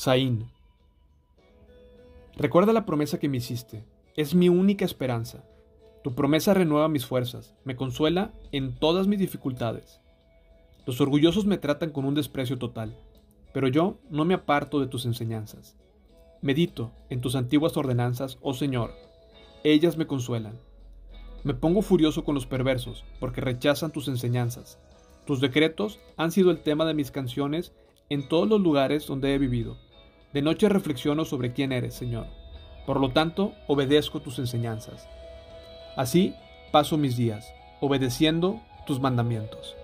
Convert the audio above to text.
Saín. Recuerda la promesa que me hiciste. Es mi única esperanza. Tu promesa renueva mis fuerzas, me consuela en todas mis dificultades. Los orgullosos me tratan con un desprecio total, pero yo no me aparto de tus enseñanzas. Medito en tus antiguas ordenanzas, oh Señor. Ellas me consuelan. Me pongo furioso con los perversos, porque rechazan tus enseñanzas. Tus decretos han sido el tema de mis canciones en todos los lugares donde he vivido. De noche reflexiono sobre quién eres, Señor. Por lo tanto, obedezco tus enseñanzas. Así paso mis días, obedeciendo tus mandamientos.